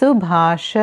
Subhash.